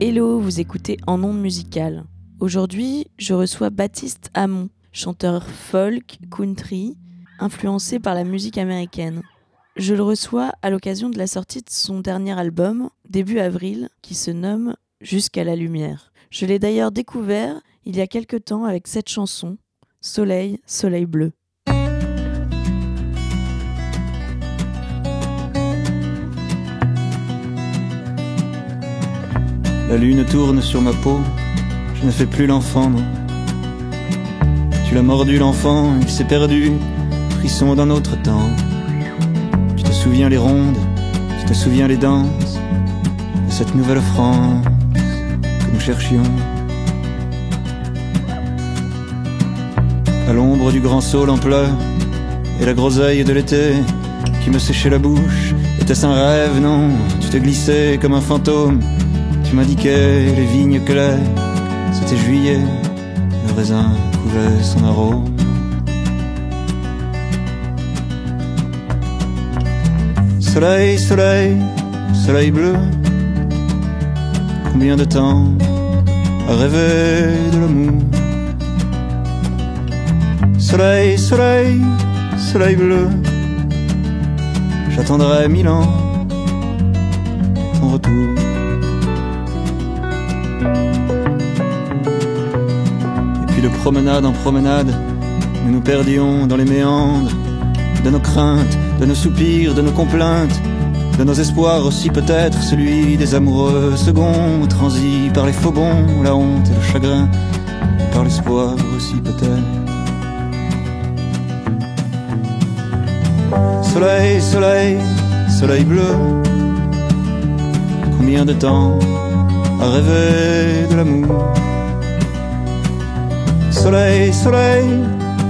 Hello, vous écoutez En Ondes Musicales. Aujourd'hui, je reçois Baptiste Hamon, chanteur folk, country, influencé par la musique américaine. Je le reçois à l'occasion de la sortie de son dernier album, début avril, qui se nomme Jusqu'à la lumière. Je l'ai d'ailleurs découvert il y a quelque temps avec cette chanson, Soleil, Soleil bleu. La lune tourne sur ma peau, je ne fais plus l'enfant. Tu l'as mordu l'enfant, il s'est perdu, frisson d'un autre temps. Tu te souviens les rondes, tu te souviens les danses de cette nouvelle France que nous cherchions. À l'ombre du grand saule en pleurs et la groseille de l'été qui me séchait la bouche. Était-ce un rêve? Non, tu te glissais comme un fantôme. Tu m'indiquais les vignes claires. C'était juillet, le raisin couvait son arôme. Soleil, soleil, soleil bleu. Combien de temps à rêver de l'amour? Soleil, soleil, soleil bleu. J'attendrai mille ans de promenade en promenade, nous nous perdions dans les méandres de nos craintes, de nos soupirs, de nos complaintes, de nos espoirs aussi peut-être celui des amoureux seconds, transis par les faux bons, la honte et le chagrin, et par l'espoir aussi peut-être. Soleil, soleil, soleil bleu. Combien de temps à rêver de l'amour? Soleil, soleil,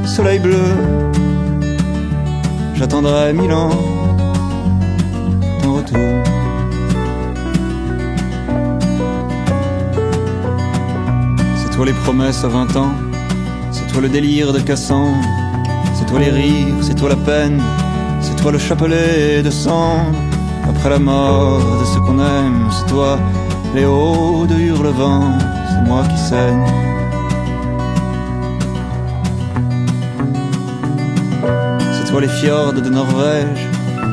soleil bleu. J'attendrai mille ans ton retour. C'est toi les promesses à vingt ans, c'est toi le délire de Cassandre, c'est toi les rires, c'est toi la peine, c'est toi le chapelet de sang après la mort de ce qu'on aime. C'est toi les hauts de hurlevent, c'est moi qui saigne. Toi les fjords de Norvège,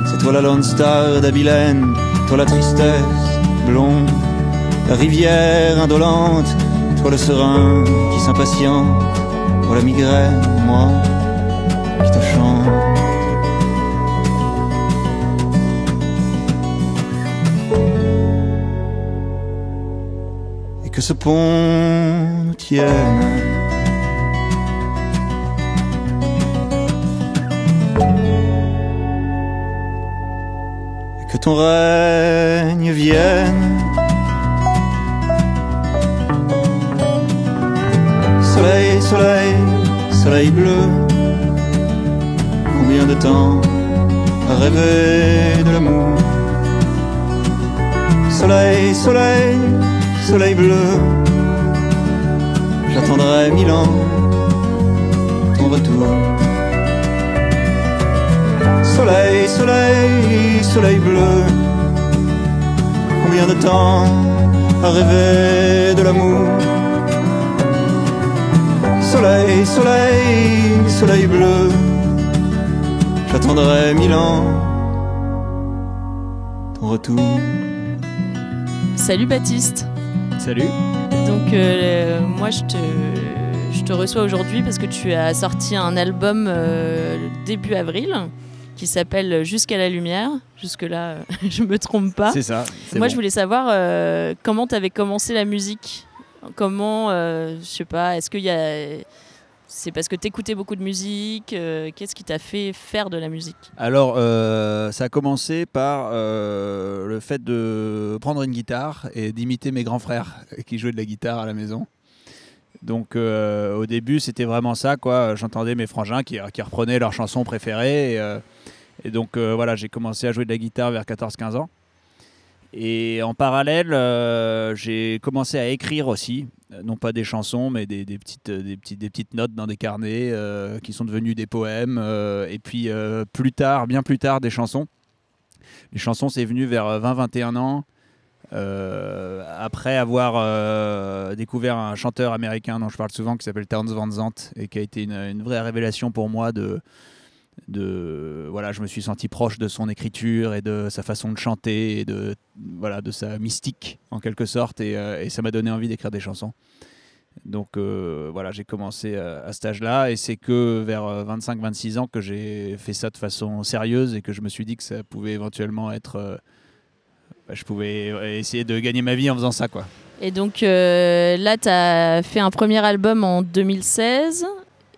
c'est toi la Lone Star d'Abilène, toi la tristesse blonde, la rivière indolente, toi le serein qui s'impatiente, toi la migraine, moi qui te chante. et que ce pont tienne. Ton règne vienne. Soleil, soleil, soleil bleu. Combien de temps à rêver de l'amour? Soleil, soleil, soleil bleu. J'attendrai mille ans ton retour. Soleil, soleil, soleil bleu. Combien de temps à rêver de l'amour? Soleil, soleil, soleil bleu. J'attendrai mille ans ton retour. Salut Baptiste. Salut. Donc euh, moi je te, je te reçois aujourd'hui parce que tu as sorti un album euh, début avril qui s'appelle Jusqu'à la lumière. Jusque-là, je me trompe pas. C'est ça. Moi bon. je voulais savoir euh, comment tu avais commencé la musique? Comment, euh, je sais pas, est-ce qu'il y a... C'est parce que tu écoutais beaucoup de musique euh, Qu'est-ce qui t'a fait faire de la musique? Alors, euh, ça a commencé par euh, le fait de prendre une guitare et d'imiter mes grands frères qui jouaient de la guitare à la maison. Donc, euh, au début, c'était vraiment ça, quoi. J'entendais mes frangins qui, qui reprenaient leurs chansons préférées. Et, euh, donc, euh, voilà, j'ai commencé à jouer de la guitare vers 14-15 ans. Et en parallèle, j'ai commencé à écrire aussi. non pas des chansons, mais des, des petites, des, petites, des petites notes dans des carnets qui sont devenues des poèmes. et puis plus tard, bien plus tard, des chansons. Les chansons, c'est venu vers 20-21 ans. Euh, après avoir euh, découvert un chanteur américain dont je parle souvent qui s'appelle Terrence Van Zandt et qui a été une, vraie révélation pour moi de, voilà je me suis senti proche de son écriture et de sa façon de chanter et de voilà de sa mystique en quelque sorte et, euh, ça m'a donné envie d'écrire des chansons. Donc voilà j'ai commencé à, cet âge là et c'est que vers 25-26 ans que j'ai fait ça de façon sérieuse et que je me suis dit que ça pouvait éventuellement être bah, je pouvais euh, essayer de gagner ma vie en faisant ça quoi Et donc euh, là, tu as fait un premier album en 2016.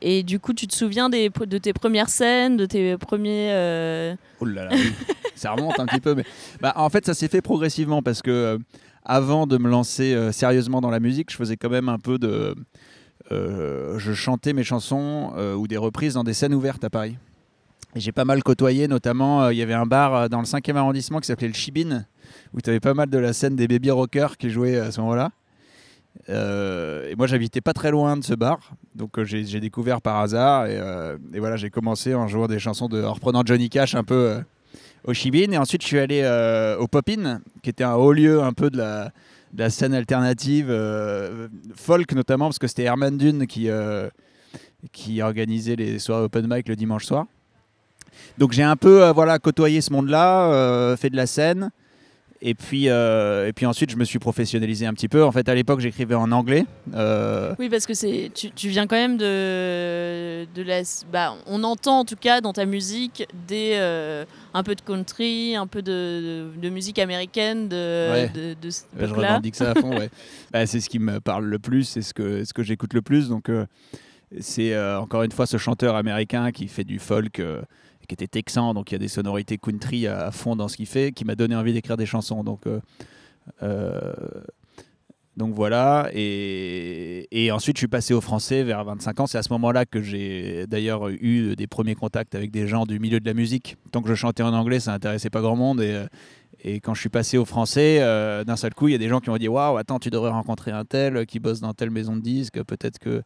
Et du coup, tu te souviens des, de tes premières scènes, de tes premiers. euh, Oh là là, oui. ça remonte un petit peu. Mais... Bah, en fait, ça s'est fait progressivement parce que euh, avant de me lancer sérieusement dans la musique, je faisais quand même un peu de. je chantais mes chansons ou des reprises dans des scènes ouvertes à Paris. Et j'ai pas mal côtoyé, notamment, il y avait un bar dans le 5e arrondissement qui s'appelait le Chibin, où tu avais pas mal de la scène des baby rockers qui jouaient à ce moment-là. Euh, et moi, j'habitais pas très loin de ce bar, donc euh, j'ai découvert par hasard. Et, euh, et voilà, j'ai commencé en jouant des chansons, en reprenant Johnny Cash un peu au Chibin. Et ensuite, je suis allé au Popin, qui était un haut lieu un peu de la, scène alternative, folk notamment, parce que c'était Herman Dune qui, qui organisait les soirées open mic le dimanche soir. Donc j'ai un peu voilà, côtoyé ce monde-là, fait de la scène. Et puis, euh, et puis ensuite, je me suis professionnalisé un petit peu. En fait, à l'époque, j'écrivais en anglais. Euh, Oui, parce que c'est tu, tu viens quand même de, de la. Bah, on entend en tout cas dans ta musique des, euh, un peu de country, un peu de, de, de musique américaine de, Ouais. de, de cette je époque-là. revendique ça à fond. ouais. Bah, c'est ce qui me parle le plus, c'est ce que, ce que j'écoute le plus. Donc, c'est encore une fois ce chanteur américain qui fait du folk, qui était texan, donc il y a des sonorités country à, fond dans ce qu'il fait, qui m'a donné envie d'écrire des chansons. Donc, euh, euh, donc voilà. Et, ensuite, je suis passé au français vers 25 ans. C'est à ce moment-là que j'ai d'ailleurs eu des premiers contacts avec des gens du milieu de la musique. Tant que je chantais en anglais, ça n'intéressait pas grand monde. Et, et quand je suis passé au français, euh, d'un seul coup, il y a des gens qui m'ont dit Waouh, attends, tu devrais rencontrer un tel qui bosse dans telle maison de disques, peut-être que.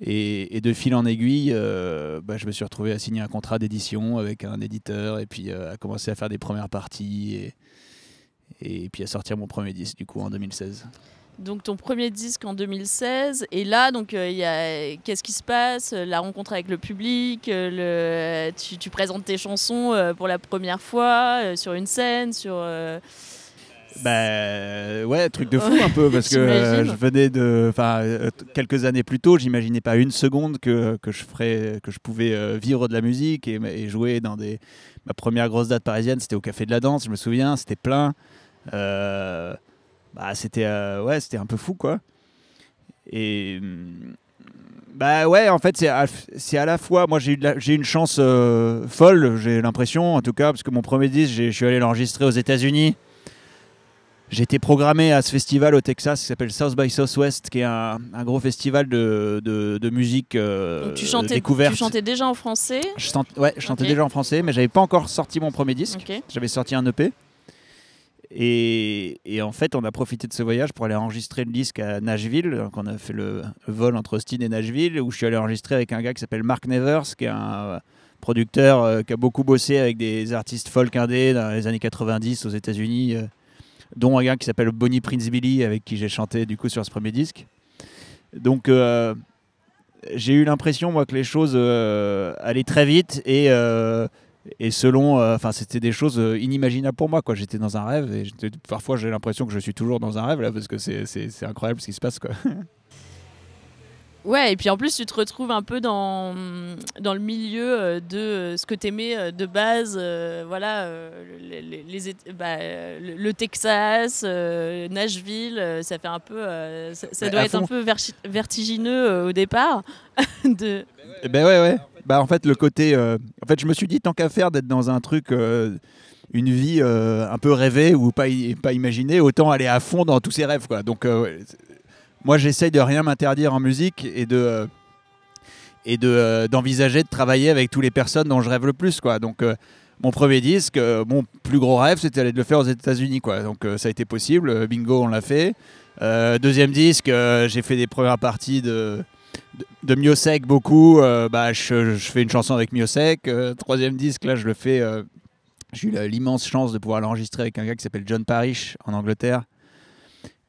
Et, de fil en aiguille, euh, bah, je me suis retrouvé à signer un contrat d'édition avec un éditeur et puis euh, à commencer à faire des premières parties et, puis à sortir mon premier disque du coup en 2016. Donc ton premier disque en 2016 et là donc euh, qu'est-ce qui se passe? La rencontre avec le public euh, tu, tu présentes tes chansons pour la première fois sur une scène sur Bah ouais, truc de fou un peu parce que euh, je venais de, enfin euh, quelques années plus tôt, j'imaginais pas une seconde que, que je ferais, que je pouvais euh, vivre de la musique et, et jouer dans des. Ma première grosse date parisienne, c'était au Café de la Danse, je me souviens, c'était plein. Euh, bah c'était, euh, ouais, c'était un peu fou quoi. Et hum, bah ouais, en fait c'est à, à la fois, moi j'ai eu une chance euh, folle, j'ai l'impression en tout cas, parce que mon premier disque, je suis allé l'enregistrer aux États-Unis. J'ai été programmé à ce festival au Texas qui s'appelle South by Southwest, qui est un, un gros festival de, de, de musique euh, donc tu chantais découverte. tu chantais déjà en français Je, ouais, je chantais déjà en français, mais j'avais pas encore sorti mon premier disque. J'avais sorti un EP. Et, et en fait, on a profité de ce voyage pour aller enregistrer le disque à Nashville. Donc, on a fait le vol entre Austin et Nashville, où je suis allé enregistrer avec un gars qui s'appelle Mark Nevers, qui est un euh, producteur euh, qui a beaucoup bossé avec des artistes folk indés dans les années 90 aux États-Unis, euh, dont un gars qui s'appelle Bonnie Prince Billy, avec qui j'ai chanté du coup sur ce premier disque. Donc, euh, j'ai eu l'impression, moi, que les choses euh, allaient très vite et. euh, et selon, enfin, c'était des choses inimaginables pour moi. Quoi, j'étais dans un rêve et parfois j'ai l'impression que je suis toujours dans un rêve là parce que c'est incroyable ce qui se passe. Quoi. ouais et puis en plus tu te retrouves un peu dans dans le milieu euh, de euh, ce que t'aimais euh, de base euh, voilà les, bah, le, Texas euh, Nashville ça fait un peu euh, ça, ça doit à être un peu verti- vertigineux au départ de Eh ben ouais, ouais. Bah en fait le côté, en fait je me suis dit tant qu'à faire d'être dans un truc, une vie un peu rêvée ou pas, pas imaginée, autant aller à fond dans tous ses rêves quoi. Donc moi j'essaye de rien m'interdire en musique et de euh, et de euh, d'envisager de travailler avec toutes les personnes dont je rêve le plus quoi. Donc euh, mon premier disque, euh, mon plus gros rêve, c'était de le faire aux États-Unis quoi. Donc ça a été possible, bingo, on l'a fait. Deuxième disque, j'ai fait des premières parties de, de, Miosek beaucoup. Bah, je, je fais une chanson avec Miosek. Euh, troisième disque, là, je le fais. j'ai eu l'immense chance de pouvoir l'enregistrer avec un gars qui s'appelle John Parrish en Angleterre.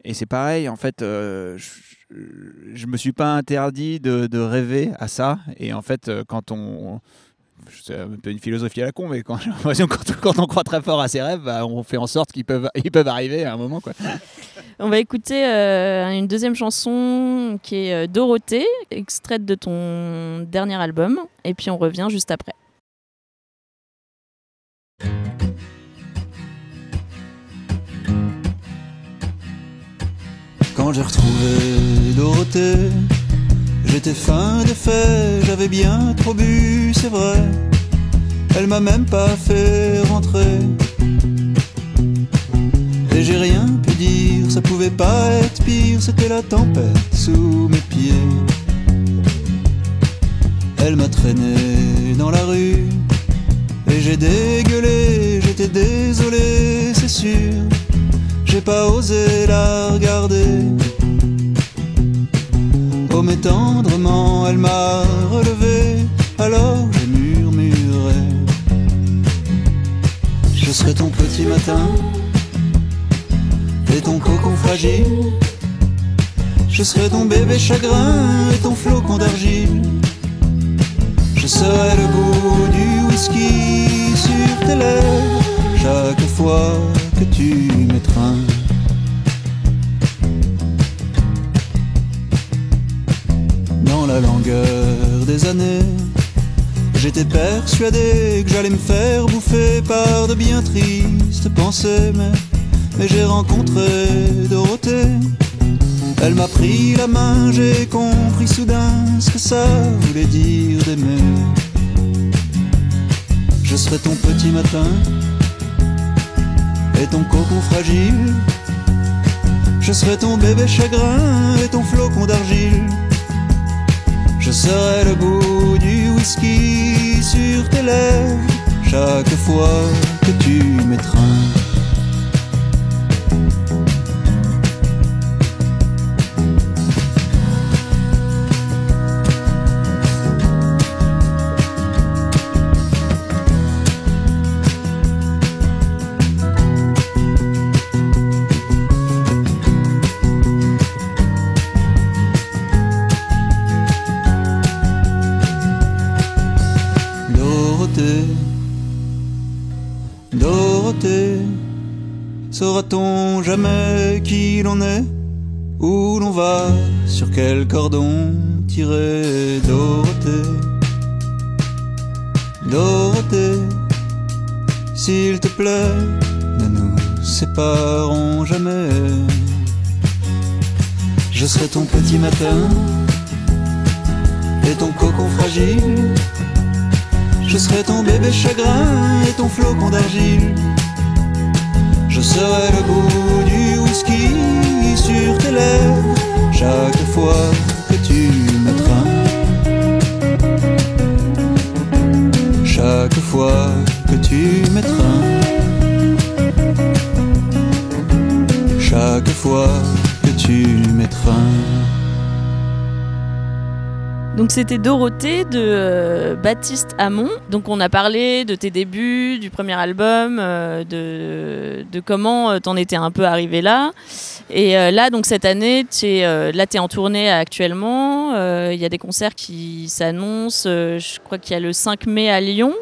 Et c'est pareil, en fait, euh, je, je me suis pas interdit de, rêver à ça. Et en fait, euh, quand on. C'est un peu une philosophie à la con, mais quand, quand, on croit très fort à ses rêves, bah, on fait en sorte qu'ils peuvent, ils peuvent arriver à un moment. Quoi. On va écouter euh, une deuxième chanson qui est Dorothée, extraite de ton dernier album. Et puis on revient juste après. Quand j'ai retrouvé Dorothée, j'étais fin de fait, j'avais bien trop bu, c'est vrai. Elle m'a même pas fait rentrer. Et j'ai rien pu dire, ça pouvait pas être pire, c'était la tempête sous mes pieds. Elle m'a traîné dans la rue, et j'ai dégueulé, j'étais désolé, c'est sûr. J'ai pas osé la regarder. Oh mais tendrement elle m'a relevé, alors j'ai murmuré. Je serai ton petit matin et ton cocon fragile. Je serai ton bébé chagrin et ton flocon d'argile. Je serai le goût du whisky sur tes lèvres chaque fois que tu m'étreins. Dans la longueur des années, j'étais persuadé que j'allais me faire bouffer par de bien tristes pensées, mais, mais j'ai rencontré Dorothée. Elle m'a pris la main, j'ai compris soudain ce que ça voulait dire d'aimer. Je serai ton petit matin et ton cocon fragile. Je serai ton bébé chagrin et ton flocon d'argile. Je serai le bout du whisky sur tes lèvres chaque fois que tu m'étreins. L'on est Où l'on va, sur quel cordon tirer Dorothée, Dorothée, s'il te plaît, ne nous séparons jamais. Je serai ton petit matin et ton cocon fragile. Je serai ton bébé chagrin et ton flocon d'argile. Je serai le goût du whisky sur tes lèvres chaque fois Donc c'était Dorothée de euh, Baptiste Hamon. Donc on a parlé de tes débuts, du premier album, euh, de, de comment euh, t'en étais un peu arrivé là. Et euh, là, donc cette année, t'es, euh, là t'es en tournée actuellement. Il y a des concerts qui s'annoncent. Je crois qu'il y a le 5 mai à Lyon.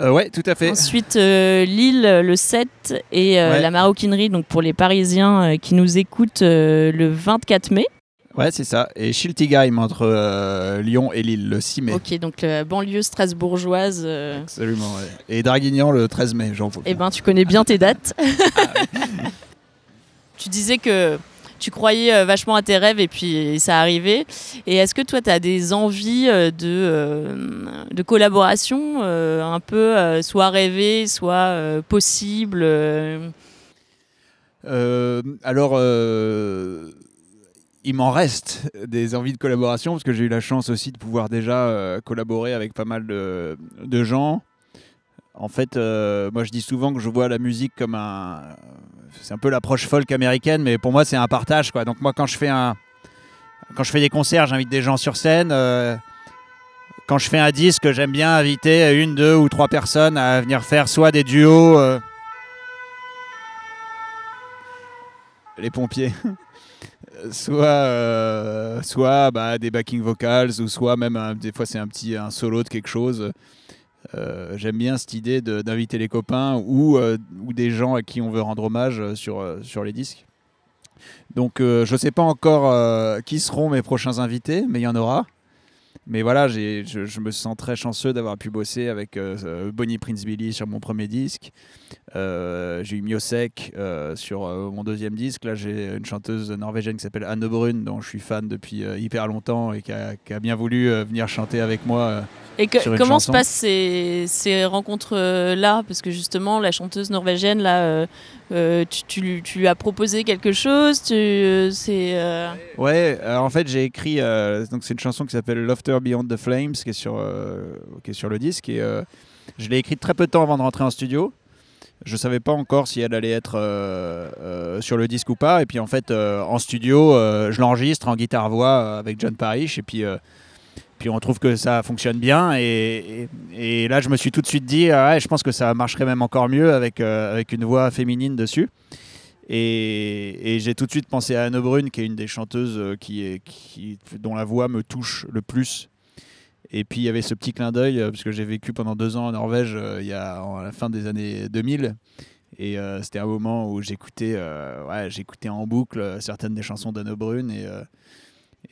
Ouais, tout à fait. Ensuite Lille le 7 et Ouais. la maroquinerie. Donc pour les Parisiens qui nous écoutent le 24 mai. Ouais, c'est ça. Et Schiltigheim entre euh, Lyon et Lille le 6 mai. Ok, donc la banlieue strasbourgeoise. euh, Absolument. ouais. Et Draguignan le 13 mai, j'en Eh ben, tu connais bien tes dates. tu disais que tu croyais euh, vachement à tes rêves et puis ça arrivait. Et est-ce que toi, tu as des envies euh, de, euh, de collaboration euh, un peu euh, soit rêvées, soit euh, possibles euh, Euh, alors, euh, il m'en reste des envies de collaboration parce que j'ai eu la chance aussi de pouvoir déjà euh, collaborer avec pas mal de, gens. En fait, euh, moi je dis souvent que je vois la musique comme un. c'est un peu l'approche folk américaine, mais pour moi c'est un partage. Donc moi quand je fais un quand je fais des concerts, j'invite des gens sur scène. euh, quand je fais un disque, j'aime bien inviter une, deux ou trois personnes à venir faire soit des duos. les pompiers. soit euh, soit bah, des backing vocals ou soit même un- des fois c'est un petit un solo de quelque chose. Euh, J'aime bien cette idée d'inviter les copains ou, euh, ou des gens à qui on veut rendre hommage sur, sur les disques. Donc je ne sais pas encore qui seront mes prochains invités, mais il y en aura. Mais voilà, j'ai- je, je me sens très chanceux d'avoir pu bosser avec euh, euh, Bonnie Prince Billy sur mon premier disque. Euh, j'ai eu Miosek euh, sur mon deuxième disque. Là, j'ai une chanteuse norvégienne qui s'appelle Anne Brun, dont je suis fan depuis hyper longtemps et qui a, qui a bien voulu venir chanter avec moi. Et que- sur une comment chanson. se passent ces, ces rencontres-là Parce que justement, la chanteuse norvégienne, là, euh, tu, tu tu as proposé quelque chose euh, euh, Ouais, en fait j'ai écrit, donc c'est une chanson qui s'appelle Laughter Beyond the Flames, qui est sur, qui est sur le disque, et je l'ai écrite très peu de temps avant de rentrer en studio. Je savais pas encore si elle allait être sur le disque ou pas, et puis en fait en studio, je l'enregistre en guitare-voix avec John Parrish, et puis, puis on trouve que ça fonctionne bien, et, là je me suis tout de suite dit, ah je pense que ça marcherait même encore mieux avec, euh, avec une voix féminine dessus. Et, j'ai tout de suite pensé à Anne Brun, qui est une des chanteuses euh, qui qui, dont la voix me touche le plus. Et puis il y avait ce petit clin d'œil, euh, parce que j'ai vécu pendant deux ans en Norvège il y a, à la fin des années 2000. Et c'était un moment où j'écoutais j'écoutais en boucle certaines des chansons d'Anne Brun. Et,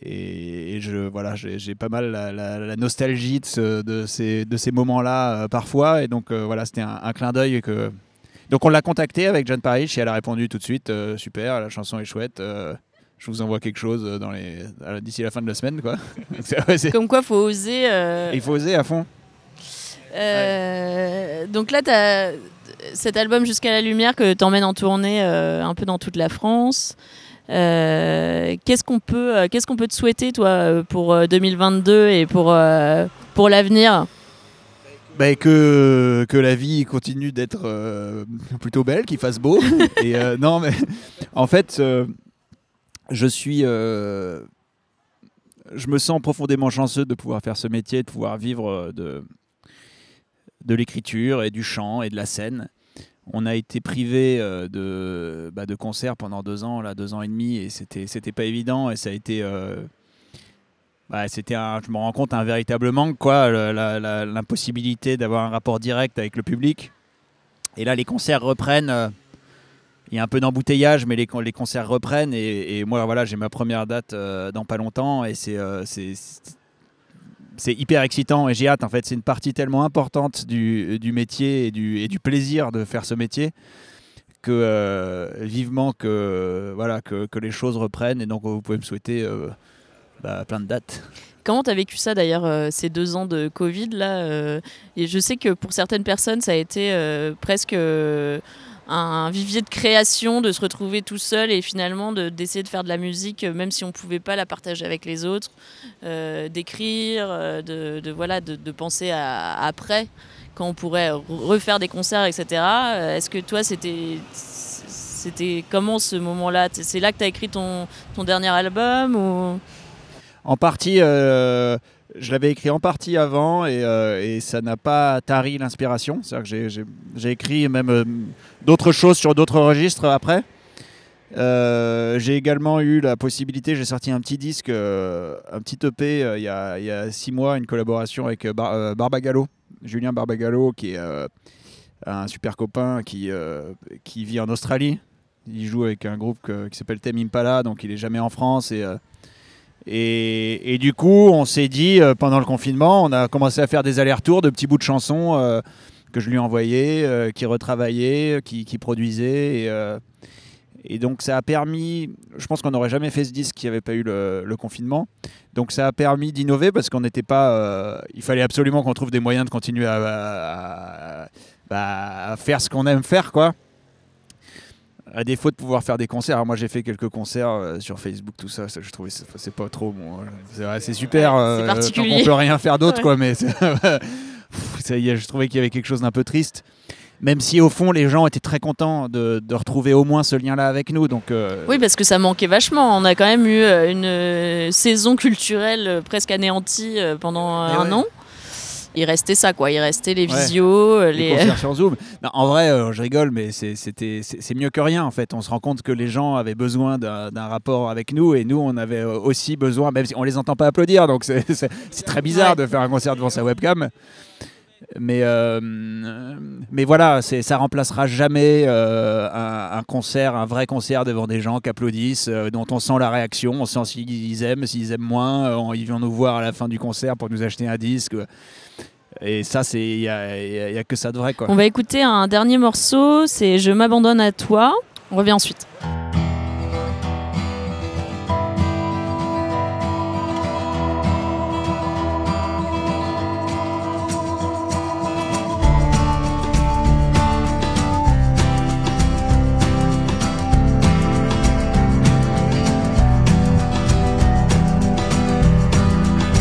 et, et je, voilà, j'ai pas mal la, la- la nostalgie de, ce- de ces, de ces moments-là euh, parfois. Et donc euh, voilà, c'était un, un clin d'œil que, donc on l'a contacté avec John Parrish et elle a répondu tout de suite euh, super, la chanson est chouette. je vous envoie quelque chose dans les d'ici la fin de la semaine quoi. Comme quoi, faut oser. euh, Il faut oser à fond. euh, donc là, tu as cet album Jusqu'à la lumière que tu emmènes en tournée euh, un peu dans toute la France. Euh, qu'est-ce qu'on peut, euh, qu'est-ce qu'on peut te souhaiter, toi, euh, pour euh, 2022 et pour, pour l'avenir? Bah, que, que la vie continue d'être euh, plutôt belle, qu'il fasse beau. et euh, non mais en fait euh, je suis je me sens profondément chanceux de pouvoir faire ce métier, de pouvoir vivre de de l'écriture et du chant et de la scène. On a été privé euh, de, bah, concerts pendant deux ans, là, deux ans et demi, et c'était, pas évident. Et ça a été, euh, bah, c'était, je me rends compte, un véritable manque, quoi, l'impossibilité d'avoir un rapport direct avec le public. Et là, les concerts reprennent. euh, il y a un peu d'embouteillage, mais les, con- les concerts reprennent. Et, moi, voilà, j'ai ma première date dans pas longtemps, et c'est, c'est hyper excitant et j'ai hâte en fait c'est une partie tellement importante du, du métier et du, et du plaisir de faire ce métier que euh, vivement que voilà que, que les choses reprennent et donc vous pouvez me souhaiter euh, bah, plein de dates. Comment tu as vécu ça d'ailleurs, euh, ces deux ans de Covid là Et je sais que pour certaines personnes, ça a été presque un vivier de création, de se retrouver tout seul et finalement de- d'essayer de, faire de la musique, euh, même si on ne pouvait pas la partager avec les autres, euh, d'écrire, euh, de, de, voilà, de, de penser à, après, quand on pourrait re- refaire des concerts, etc. Est-ce que toi, c'était. Comment ce moment-là? C'est là que tu as écrit ton, ton dernier album ou... en partie je l'avais écrit en partie avant et, euh, et ça n'a pas tari l'inspiration c'est à dire que j'ai- écrit même euh, d'autres choses sur d'autres registres après Euh, j'ai également eu la possibilité, j'ai sorti un petit disque, un petit EP il y, a, six mois, une collaboration avec Bar- Barbagallo, Julien Barbagallo, qui est un super copain qui, vit en Australie. Il joue avec un groupe qui s'appelle Thème Impala, donc il est jamais en France. Et, et, du coup, on s'est dit, euh, pendant le confinement, on a commencé à faire des allers-retours de petits bouts de chansons euh, que je lui envoyais, euh, qui retravaillait, qui, qui produisait. Et, euh, et donc ça a permis, je pense qu'on n'aurait jamais fait ce disque s'il n'y avait pas eu le, confinement. Donc ça a permis d'innover parce qu'on n'était pas... il fallait absolument qu'on trouve des moyens de continuer à, à- bah, faire ce qu'on aime faire, quoi. À défaut de pouvoir faire des concerts. Alors moi j'ai fait quelques concerts euh, sur Facebook, tout ça, ça je trouvais que c'est pas trop bon. C'est vrai, c'est super. Euh, particulier. qu'on peut rien faire d'autre, Ouais. quoi. Mais c'est- Pff, ça y est, je trouvais qu'il y avait quelque chose d'un peu triste. Même si au fond les gens étaient très contents de, de retrouver au moins ce lien-là avec nous. Donc, euh, Oui, parce que ça manquait vachement. On a quand même eu euh, une saison culturelle presque anéantie pendant un ouais. an. Il restait ça, quoi. Il restait les visios, euh, les les. concerts sur Zoom. Non, en vrai, euh, je rigole, mais c'est- c'était c'est c'est mieux que rien en fait. On se rend compte que les gens avaient besoin d'un rapport avec nous et nous, on avait euh, aussi besoin, même si on les entend pas applaudir, donc c'est- très bizarre Ouais. de faire un concert devant sa webcam. Mais, euh, mais voilà, ça remplacera jamais euh, un, un concert, un vrai concert devant des gens qui applaudissent, euh, dont on sent la réaction, on sent s'ils aiment, s'ils aiment moins, euh, ils viennent nous voir à la fin du concert pour nous acheter un disque. Et ça, c'est il y a, il y a- il y a que ça de vrai quoi. On va écouter un dernier morceau, c'est Je m'abandonne à toi. On revient ensuite.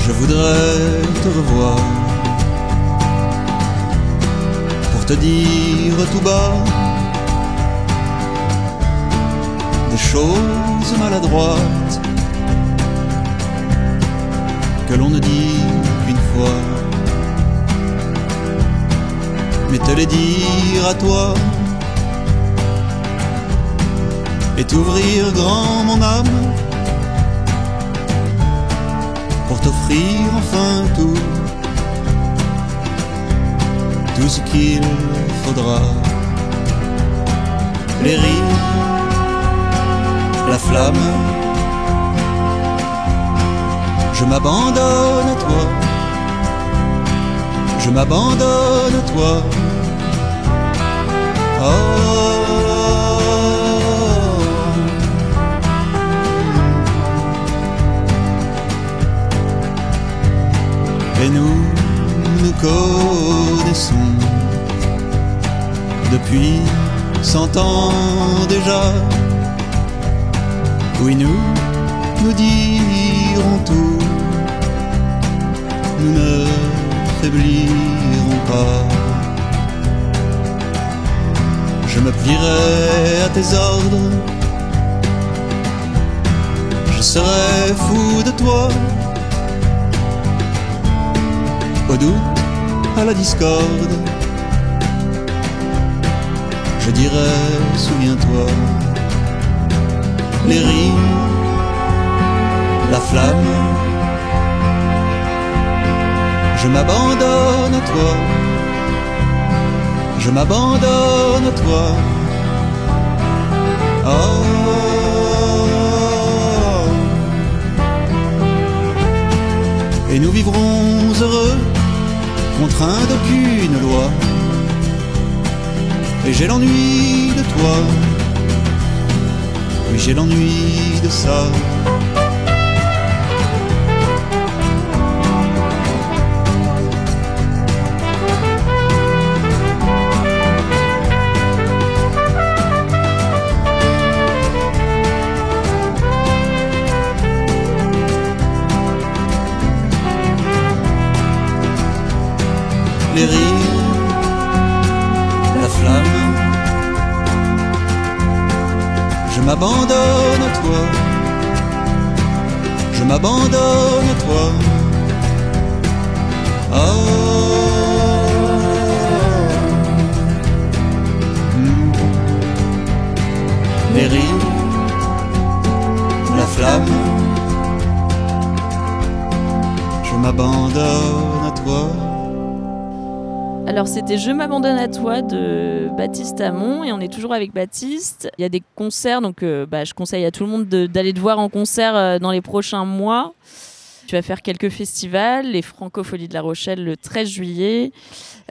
Je voudrais te revoir te dire tout bas des choses maladroites que l'on ne dit qu'une fois, mais te les dire à toi et t'ouvrir grand mon âme pour t'offrir enfin tout, tout ce qu'il faudra. Les rires, la flamme, je m'abandonne à toi, je m'abandonne à toi. Oh. Depuis cent ans déjà. Oui, nous nous dirons tout, nous ne faiblirons pas. Je me plierai à tes ordres, je serai fou de toi au à la discorde. Je dirais, souviens-toi, les rires, la flamme. Je m'abandonne à toi, je m'abandonne à toi. Oh. Et nous vivrons heureux contraint d'aucune loi. Et j'ai l'ennui de toi, oui j'ai l'ennui de ça. Rires, la flamme, je m'abandonne à toi, je m'abandonne à toi. Oh. La flamme, je m'abandonne. Alors c'était Je m'abandonne à toi de Baptiste Amon et on est toujours avec Baptiste. Il y a des concerts, donc euh, bah, je conseille à tout le monde de- d'aller te voir en concert euh, dans les prochains mois. Tu vas faire quelques festivals, les Francopholies de La Rochelle le 13 juillet.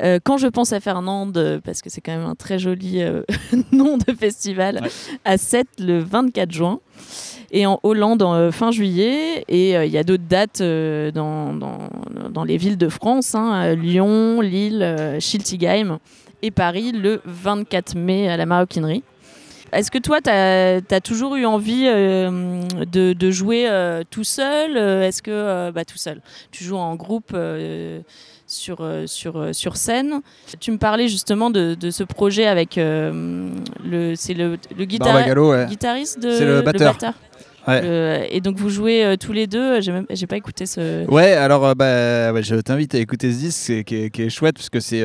Euh, quand je pense à Fernande, euh, parce que c'est quand même un très joli euh, nom de festival, Ouais. à 7 le 24 juin. Et en Hollande en fin juillet. Et il y a d'autres dates dans, dans, dans les villes de France hein, Lyon, Lille, Schiltigheim et Paris le 24 mai à la Maroquinerie. Est-ce que toi, tu as, toujours eu envie euh, de, de jouer euh, tout seul Euh, Est-ce que, euh, bah, tout seul, tu joues en groupe sur, sur, sur scène. Tu me parlais justement de, de ce projet avec le, c'est le, ouais. guitariste de le batteur. Ouais. Et donc vous jouez euh, tous les deux. J'ai pas écouté ce. Ouais, alors euh, bah, ouais, je t'invite à écouter ce disque c'est- qui est, qui est chouette parce que c'est.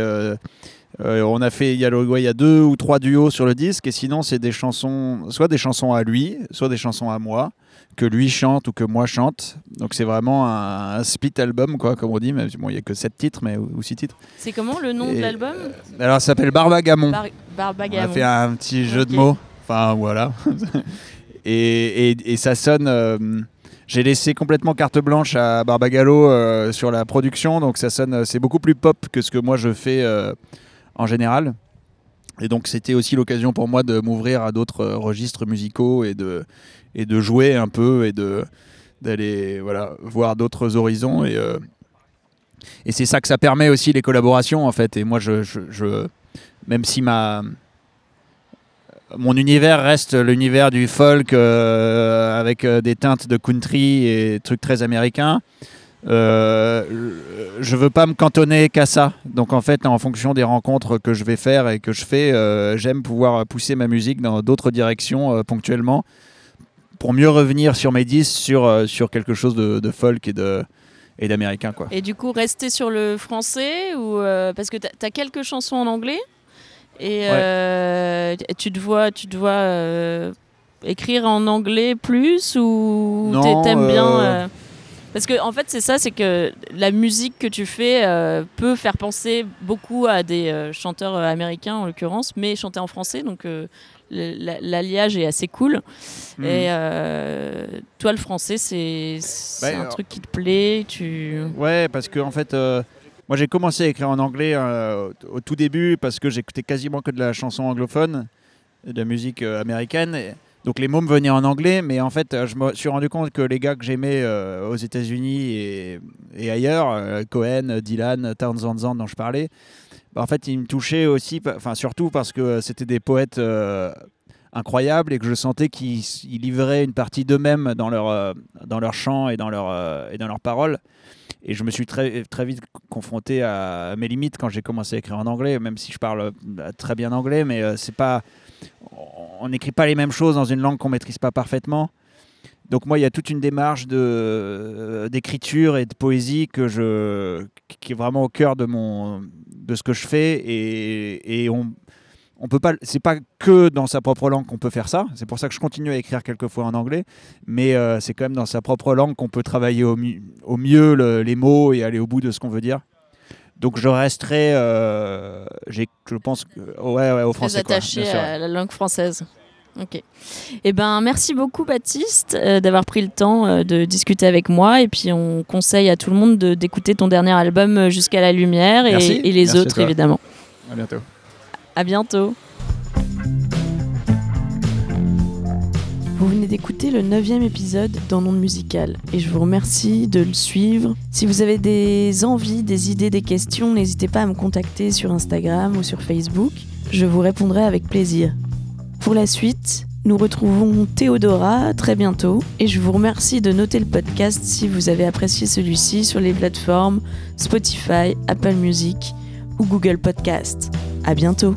Euh, euh, on a fait, il y, a il y a deux ou trois duos sur le disque et sinon c'est des chansons, soit des chansons à lui, soit des chansons à moi que lui chante ou que moi chante. Donc c'est vraiment un, un split album quoi, comme on dit. Si, bon, il y a que sept titres, mais ou, ou six titres. C'est comment le nom de l'album? Alors ça s'appelle Barbagamon. Bar- On a Barbagamon. fait un petit jeu de mots. Enfin, voilà. et, et- et ça sonne. euh, j'ai laissé complètement carte blanche à Barbagallo euh, sur la production, donc ça sonne. euh, C'est beaucoup plus pop que ce que moi je fais euh, en général. Et donc c'était aussi l'occasion pour moi de m'ouvrir à d'autres euh, registres musicaux et de, et de jouer un peu et de d'aller voilà, voir d'autres horizons. Et, euh, et c'est ça que ça permet aussi les collaborations en fait. Et moi, je, je- même si ma mon univers reste l'univers du folk euh, avec des teintes de country et trucs très américains. Euh, je veux pas me cantonner qu'à ça. Donc en fait, en fonction des rencontres que je vais faire et que je fais, euh, j'aime pouvoir pousser ma musique dans d'autres directions euh, ponctuellement pour mieux revenir sur mes disques sur, euh, sur quelque chose de, de folk et de et d'américain quoi. Et du coup, rester sur le français ou parce que tu as, quelques chansons en anglais et tu te vois, tu te vois écrire en anglais plus ou t'aimes bien Parce que en fait, c'est ça, c'est que la musique que tu fais euh, peut faire penser beaucoup à des euh, chanteurs euh, américains en l'occurrence, mais chanter en français, donc euh, l'alliage est assez cool. Mhm. Et toi, le français, c'est Bah, un alors- truc qui te plaît. Tu Ouais, parce que en fait, moi j'ai commencé à écrire en anglais au, tout début parce que j'écoutais quasiment que de la chanson anglophone, de la musique américaine. Et donc les mots me venaient en anglais, mais en fait, euh, je me suis rendu compte que les gars que j'aimais euh, aux États-Unis et, ailleurs, euh, Cohen, Dylan, Townsend dont je parlais, bah, en fait, ils me touchaient aussi, enfin surtout parce que c'était des poètes incroyables et que je sentais qu'ils ils livraient une partie d'eux-mêmes dans leur dans leur chant et dans leur et dans leurs paroles. Et je me suis très, très vite confronté à mes limites quand j'ai commencé à écrire en anglais, même si je parle euh, très bien anglais, mais c'est pas, on n'écrit pas les mêmes choses dans une langue qu'on maîtrise pas parfaitement. Donc moi, il y a toute une démarche de euh, d'écriture et de poésie que je, qui est vraiment au cœur de mon, de ce que je fais, et, et on, on peut pas, c'est pas que dans sa propre langue qu'on peut faire ça. C'est pour ça que je continue à écrire quelquefois en anglais, mais euh, c'est quand même dans sa propre langue qu'on peut travailler au, mi- au mieux le- les mots et aller au bout de ce qu'on veut dire. Donc je resterai, euh, je pense, ouais, ouais, au français. quoi, attaché bien sûr, ouais. à la langue française. Ok. Eh ben, merci beaucoup Baptiste euh, d'avoir pris le temps euh, de discuter avec moi. Et puis on conseille à tout le monde de- d'écouter ton dernier album Jusqu'à la lumière et, les Merci autres évidemment. À bientôt. À bientôt. Vous venez d'écouter le neuvième épisode d'En Onde Musicale et je vous remercie de le suivre. Si vous avez des envies, des idées, des questions, n'hésitez pas à me contacter sur Instagram ou sur Facebook. Je vous répondrai avec plaisir. Pour la suite, nous retrouvons Théodora très bientôt et je vous remercie de noter le podcast si vous avez apprécié celui-ci sur les plateformes Spotify, Apple Music ou Google Podcast. À bientôt.